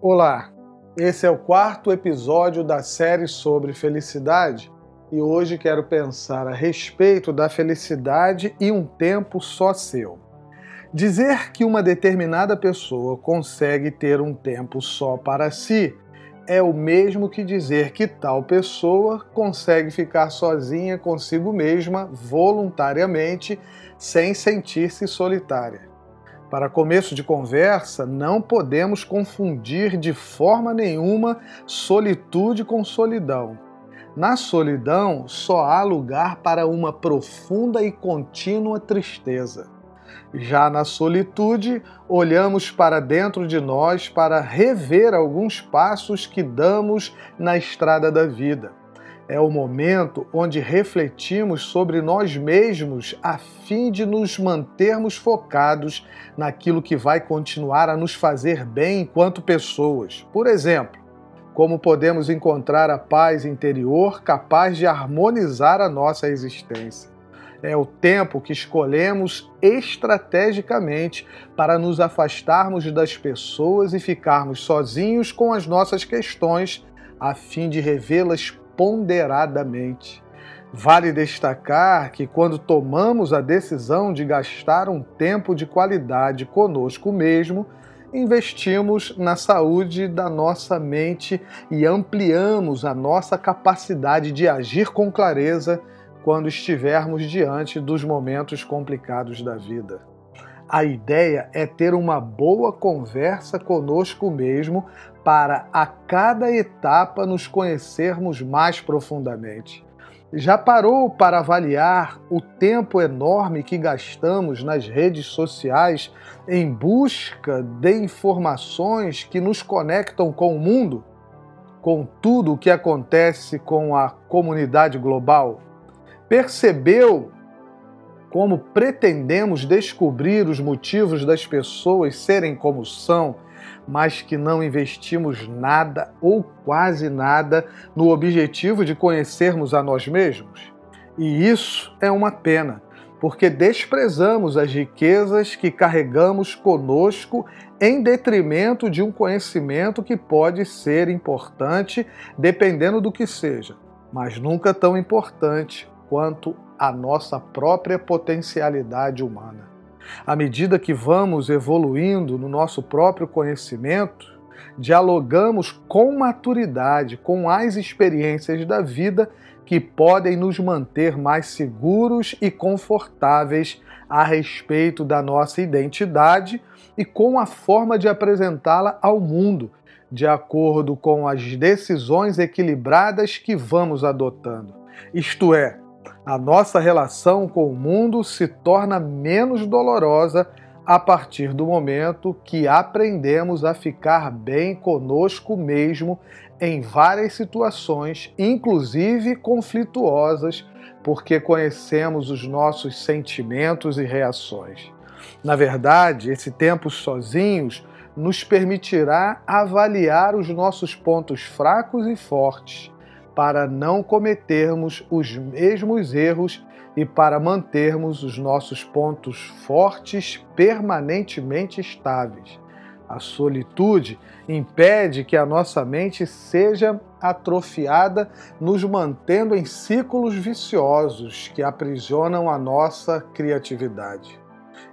Olá, esse é o quarto episódio da série sobre felicidade e hoje quero pensar a respeito da felicidade e um tempo só seu. Dizer que uma determinada pessoa consegue ter um tempo só para si é o mesmo que dizer que tal pessoa consegue ficar sozinha consigo mesma voluntariamente sem sentir-se solitária. Para começo de conversa, não podemos confundir de forma nenhuma solitude com solidão. Na solidão, só há lugar para uma profunda e contínua tristeza. Já na solitude, olhamos para dentro de nós para rever alguns passos que damos na estrada da vida é o momento onde refletimos sobre nós mesmos a fim de nos mantermos focados naquilo que vai continuar a nos fazer bem enquanto pessoas. Por exemplo, como podemos encontrar a paz interior capaz de harmonizar a nossa existência. É o tempo que escolhemos estrategicamente para nos afastarmos das pessoas e ficarmos sozinhos com as nossas questões, a fim de revê-las ponderadamente. Vale destacar que, quando tomamos a decisão de gastar um tempo de qualidade conosco mesmo, investimos na saúde da nossa mente e ampliamos a nossa capacidade de agir com clareza quando estivermos diante dos momentos complicados da vida. A ideia é ter uma boa conversa conosco mesmo para a cada etapa nos conhecermos mais profundamente. Já parou para avaliar o tempo enorme que gastamos nas redes sociais em busca de informações que nos conectam com o mundo? Com tudo o que acontece com a comunidade global? Percebeu como pretendemos descobrir os motivos das pessoas serem como são, mas que não investimos nada ou quase nada no objetivo de conhecermos a nós mesmos? E isso é uma pena, porque desprezamos as riquezas que carregamos conosco em detrimento de um conhecimento que pode ser importante dependendo do que seja, mas nunca tão importante quanto a nossa própria potencialidade humana. À medida que vamos evoluindo no nosso próprio conhecimento, dialogamos com maturidade com as experiências da vida que podem nos manter mais seguros e confortáveis a respeito da nossa identidade e com a forma de apresentá-la ao mundo, de acordo com as decisões equilibradas que vamos adotando. Isto é, a nossa relação com o mundo se torna menos dolorosa a partir do momento que aprendemos a ficar bem conosco mesmo em várias situações, inclusive conflituosas, porque conhecemos os nossos sentimentos e reações. Na verdade, esse tempo sozinhos nos permitirá avaliar os nossos pontos fracos e fortes para não cometermos os mesmos erros e para mantermos os nossos pontos fortes permanentemente estáveis. A solitude impede que a nossa mente seja atrofiada, nos mantendo em ciclos viciosos que aprisionam a nossa criatividade.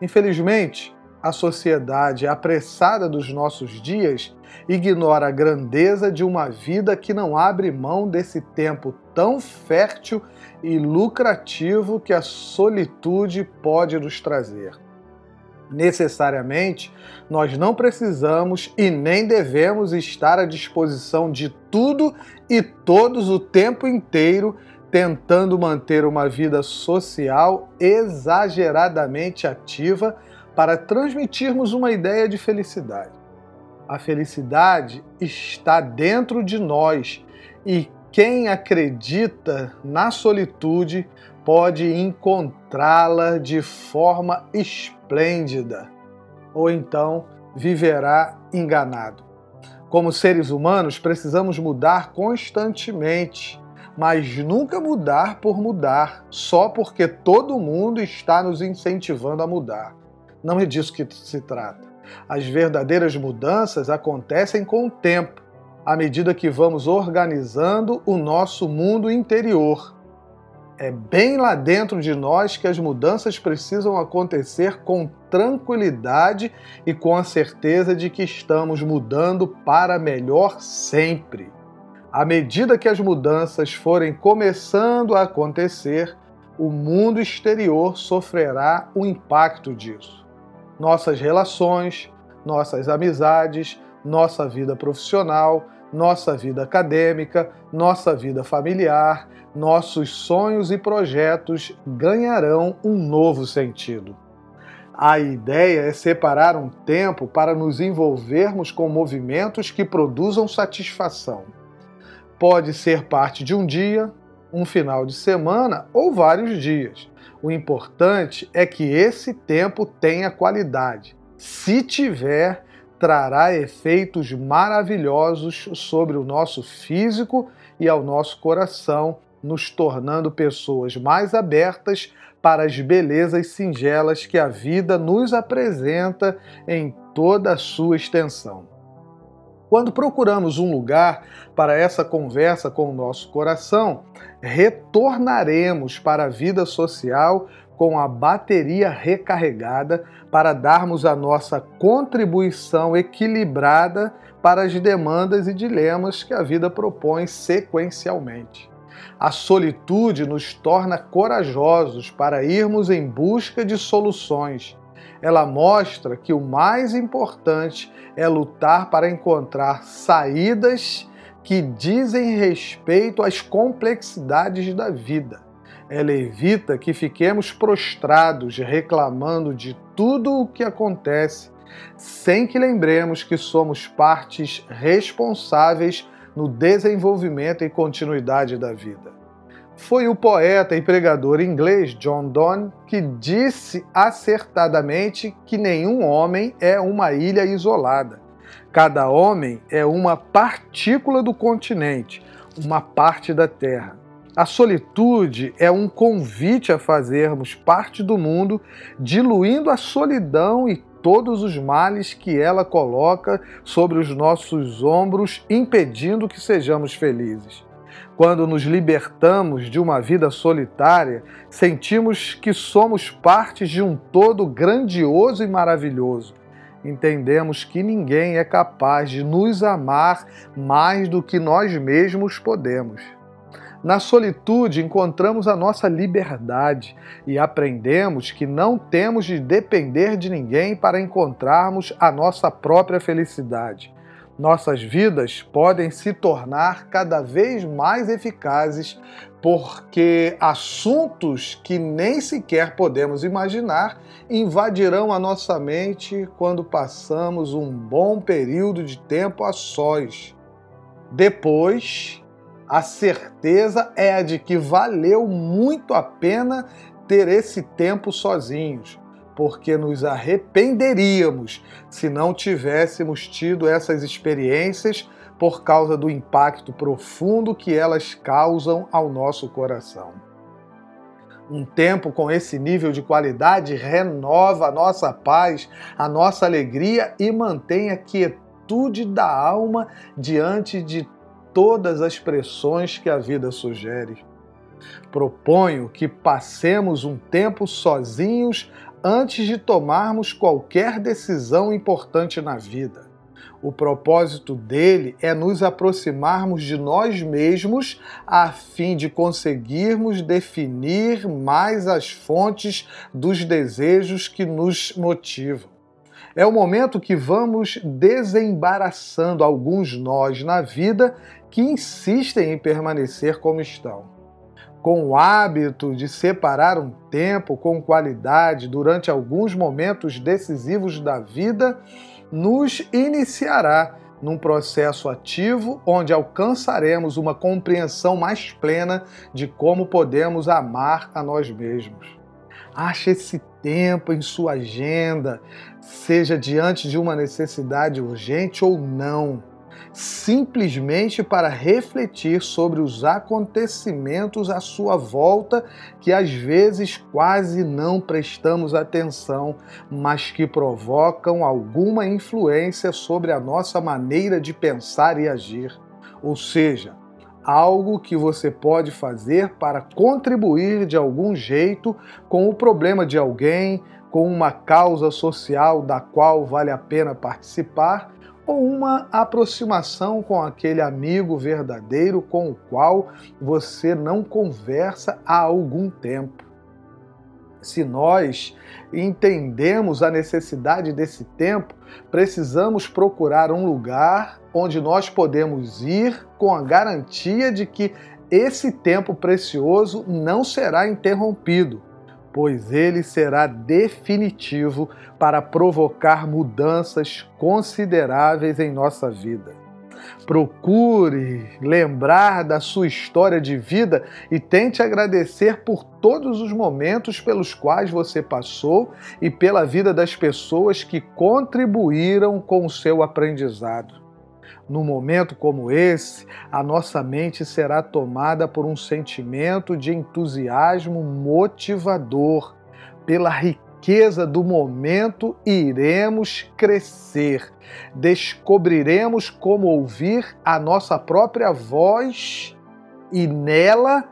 Infelizmente, a sociedade apressada dos nossos dias ignora a grandeza de uma vida que não abre mão desse tempo tão fértil e lucrativo que a solitude pode nos trazer. Necessariamente, nós não precisamos e nem devemos estar à disposição de tudo e todos o tempo inteiro tentando manter uma vida social exageradamente ativa para transmitirmos uma ideia de felicidade. A felicidade está dentro de nós e quem acredita na solitude pode encontrá-la de forma esplêndida, ou então viverá enganado. Como seres humanos, precisamos mudar constantemente, mas nunca mudar por mudar, só porque todo mundo está nos incentivando a mudar. Não é disso que se trata. As verdadeiras mudanças acontecem com o tempo, à medida que vamos organizando o nosso mundo interior. É bem lá dentro de nós que as mudanças precisam acontecer com tranquilidade e com a certeza de que estamos mudando para melhor sempre. À medida que as mudanças forem começando a acontecer, o mundo exterior sofrerá o impacto disso. Nossas relações, nossas amizades, nossa vida profissional, nossa vida acadêmica, nossa vida familiar, nossos sonhos e projetos ganharão um novo sentido. A ideia é separar um tempo para nos envolvermos com movimentos que produzam satisfação. Pode ser parte de um dia, um final de semana ou vários dias. O importante é que esse tempo tenha qualidade. Se tiver, trará efeitos maravilhosos sobre o nosso físico e ao nosso coração, nos tornando pessoas mais abertas para as belezas singelas que a vida nos apresenta em toda a sua extensão. Quando procuramos um lugar para essa conversa com o nosso coração, retornaremos para a vida social com a bateria recarregada para darmos a nossa contribuição equilibrada para as demandas e dilemas que a vida propõe sequencialmente. A solitude nos torna corajosos para irmos em busca de soluções. Ela mostra que o mais importante é lutar para encontrar saídas que dizem respeito às complexidades da vida. Ela evita que fiquemos prostrados reclamando de tudo o que acontece, sem que lembremos que somos partes responsáveis no desenvolvimento e continuidade da vida. Foi o poeta e pregador inglês John Donne que disse acertadamente que nenhum homem é uma ilha isolada. Cada homem é uma partícula do continente, uma parte da terra. A solitude é um convite a fazermos parte do mundo, diluindo a solidão e todos os males que ela coloca sobre os nossos ombros, impedindo que sejamos felizes. Quando nos libertamos de uma vida solitária, sentimos que somos partes de um todo grandioso e maravilhoso. Entendemos que ninguém é capaz de nos amar mais do que nós mesmos podemos. Na solitude encontramos a nossa liberdade e aprendemos que não temos de depender de ninguém para encontrarmos a nossa própria felicidade. Nossas vidas podem se tornar cada vez mais eficazes porque assuntos que nem sequer podemos imaginar invadirão a nossa mente quando passamos um bom período de tempo a sós. Depois, a certeza é a de que valeu muito a pena ter esse tempo sozinhos, porque nos arrependeríamos se não tivéssemos tido essas experiências por causa do impacto profundo que elas causam ao nosso coração. Um tempo com esse nível de qualidade renova a nossa paz, a nossa alegria e mantém a quietude da alma diante de todas as pressões que a vida sugere. Proponho que passemos um tempo sozinhos antes de tomarmos qualquer decisão importante na vida. O propósito dele é nos aproximarmos de nós mesmos a fim de conseguirmos definir mais as fontes dos desejos que nos motivam. É o momento que vamos desembaraçando alguns nós na vida que insistem em permanecer como estão. Com o hábito de separar um tempo com qualidade durante alguns momentos decisivos da vida, nos iniciará num processo ativo onde alcançaremos uma compreensão mais plena de como podemos amar a nós mesmos. Ache esse tempo em sua agenda, seja diante de uma necessidade urgente ou não simplesmente para refletir sobre os acontecimentos à sua volta que às vezes quase não prestamos atenção, mas que provocam alguma influência sobre a nossa maneira de pensar e agir. Ou seja, algo que você pode fazer para contribuir de algum jeito com o problema de alguém, com uma causa social da qual vale a pena participar, ou uma aproximação com aquele amigo verdadeiro com o qual você não conversa há algum tempo. Se nós entendemos a necessidade desse tempo, precisamos procurar um lugar onde nós podemos ir com a garantia de que esse tempo precioso não será interrompido, pois ele será definitivo para provocar mudanças consideráveis em nossa vida. Procure lembrar da sua história de vida e tente agradecer por todos os momentos pelos quais você passou e pela vida das pessoas que contribuíram com o seu aprendizado. Num momento como esse, a nossa mente será tomada por um sentimento de entusiasmo motivador, pela riqueza do momento iremos crescer. Descobriremos como ouvir a nossa própria voz e nela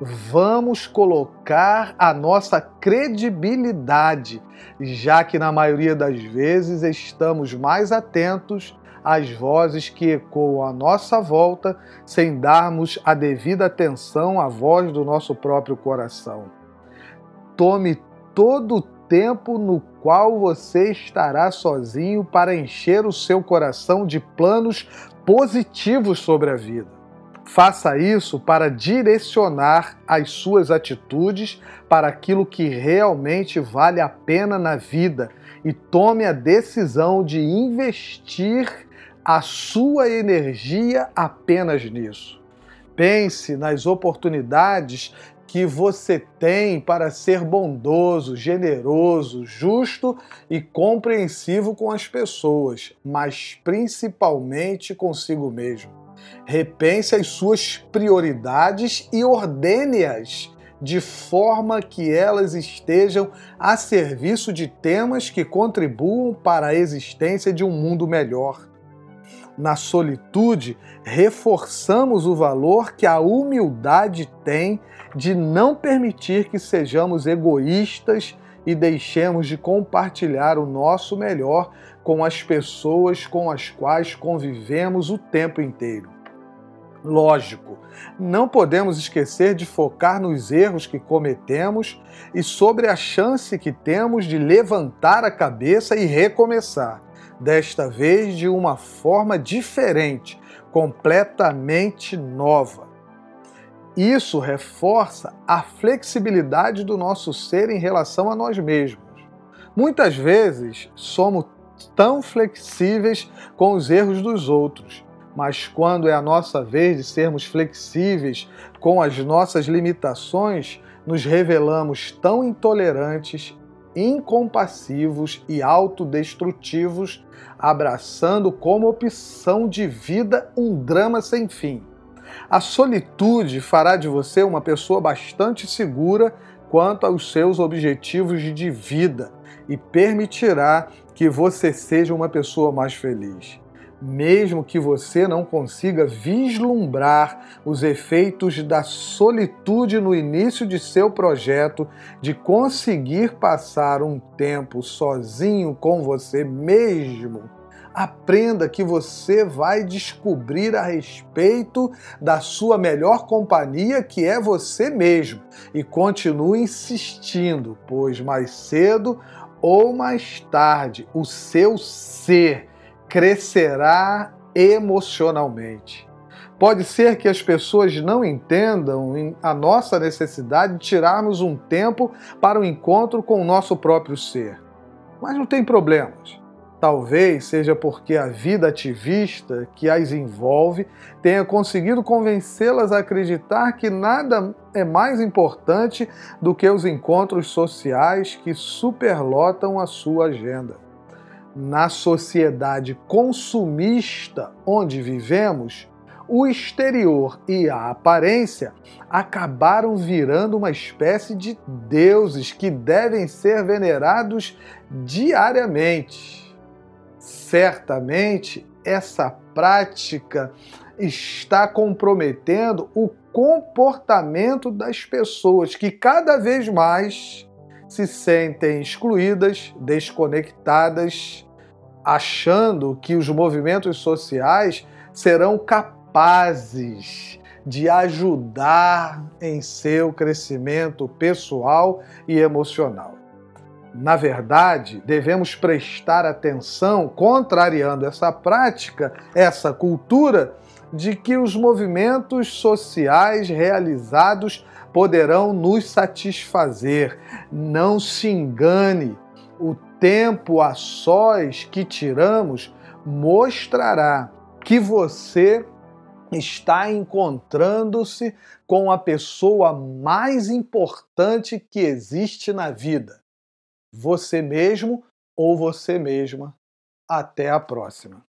vamos colocar a nossa credibilidade, já que na maioria das vezes estamos mais atentos às vozes que ecoam à nossa volta sem darmos a devida atenção à voz do nosso próprio coração. Tome todo o tempo no qual você estará sozinho para encher o seu coração de planos positivos sobre a vida. Faça isso para direcionar as suas atitudes para aquilo que realmente vale a pena na vida e tome a decisão de investir a sua energia apenas nisso. Pense nas oportunidades que você tem para ser bondoso, generoso, justo e compreensivo com as pessoas, mas principalmente consigo mesmo. Repense as suas prioridades e ordene-as de forma que elas estejam a serviço de temas que contribuam para a existência de um mundo melhor. Na solitude, reforçamos o valor que a humildade tem de não permitir que sejamos egoístas e deixemos de compartilhar o nosso melhor com as pessoas com as quais convivemos o tempo inteiro. Lógico, não podemos esquecer de focar nos erros que cometemos e sobre a chance que temos de levantar a cabeça e recomeçar, desta vez de uma forma diferente, completamente nova. Isso reforça a flexibilidade do nosso ser em relação a nós mesmos. Muitas vezes somos tão flexíveis com os erros dos outros, mas quando é a nossa vez de sermos flexíveis com as nossas limitações, nos revelamos tão intolerantes, incompassivos e autodestrutivos, abraçando como opção de vida um drama sem fim. A solitude fará de você uma pessoa bastante segura quanto aos seus objetivos de vida e permitirá que você seja uma pessoa mais feliz. Mesmo que você não consiga vislumbrar os efeitos da solitude no início de seu projeto de conseguir passar um tempo sozinho com você mesmo, Aprenda que você vai descobrir a respeito da sua melhor companhia, que é você mesmo, e continue insistindo, pois mais cedo ou mais tarde o seu ser crescerá emocionalmente. Pode ser que as pessoas não entendam a nossa necessidade de tirarmos um tempo para o encontro com o nosso próprio ser. Mas não tem problemas. Talvez seja porque a vida ativista que as envolve tenha conseguido convencê-las a acreditar que nada é mais importante do que os encontros sociais que superlotam a sua agenda. Na sociedade consumista onde vivemos, o exterior e a aparência acabaram virando uma espécie de deuses que devem ser venerados diariamente. Certamente, essa prática está comprometendo o comportamento das pessoas que cada vez mais se sentem excluídas, desconectadas, achando que os movimentos sociais serão capazes de ajudar em seu crescimento pessoal e emocional. Na verdade, devemos prestar atenção, contrariando essa prática, essa cultura, de que os movimentos sociais realizados poderão nos satisfazer. Não se engane, o tempo a sós que tiramos mostrará que você está encontrando-se com a pessoa mais importante que existe na vida você mesmo ou você mesma. Até a próxima.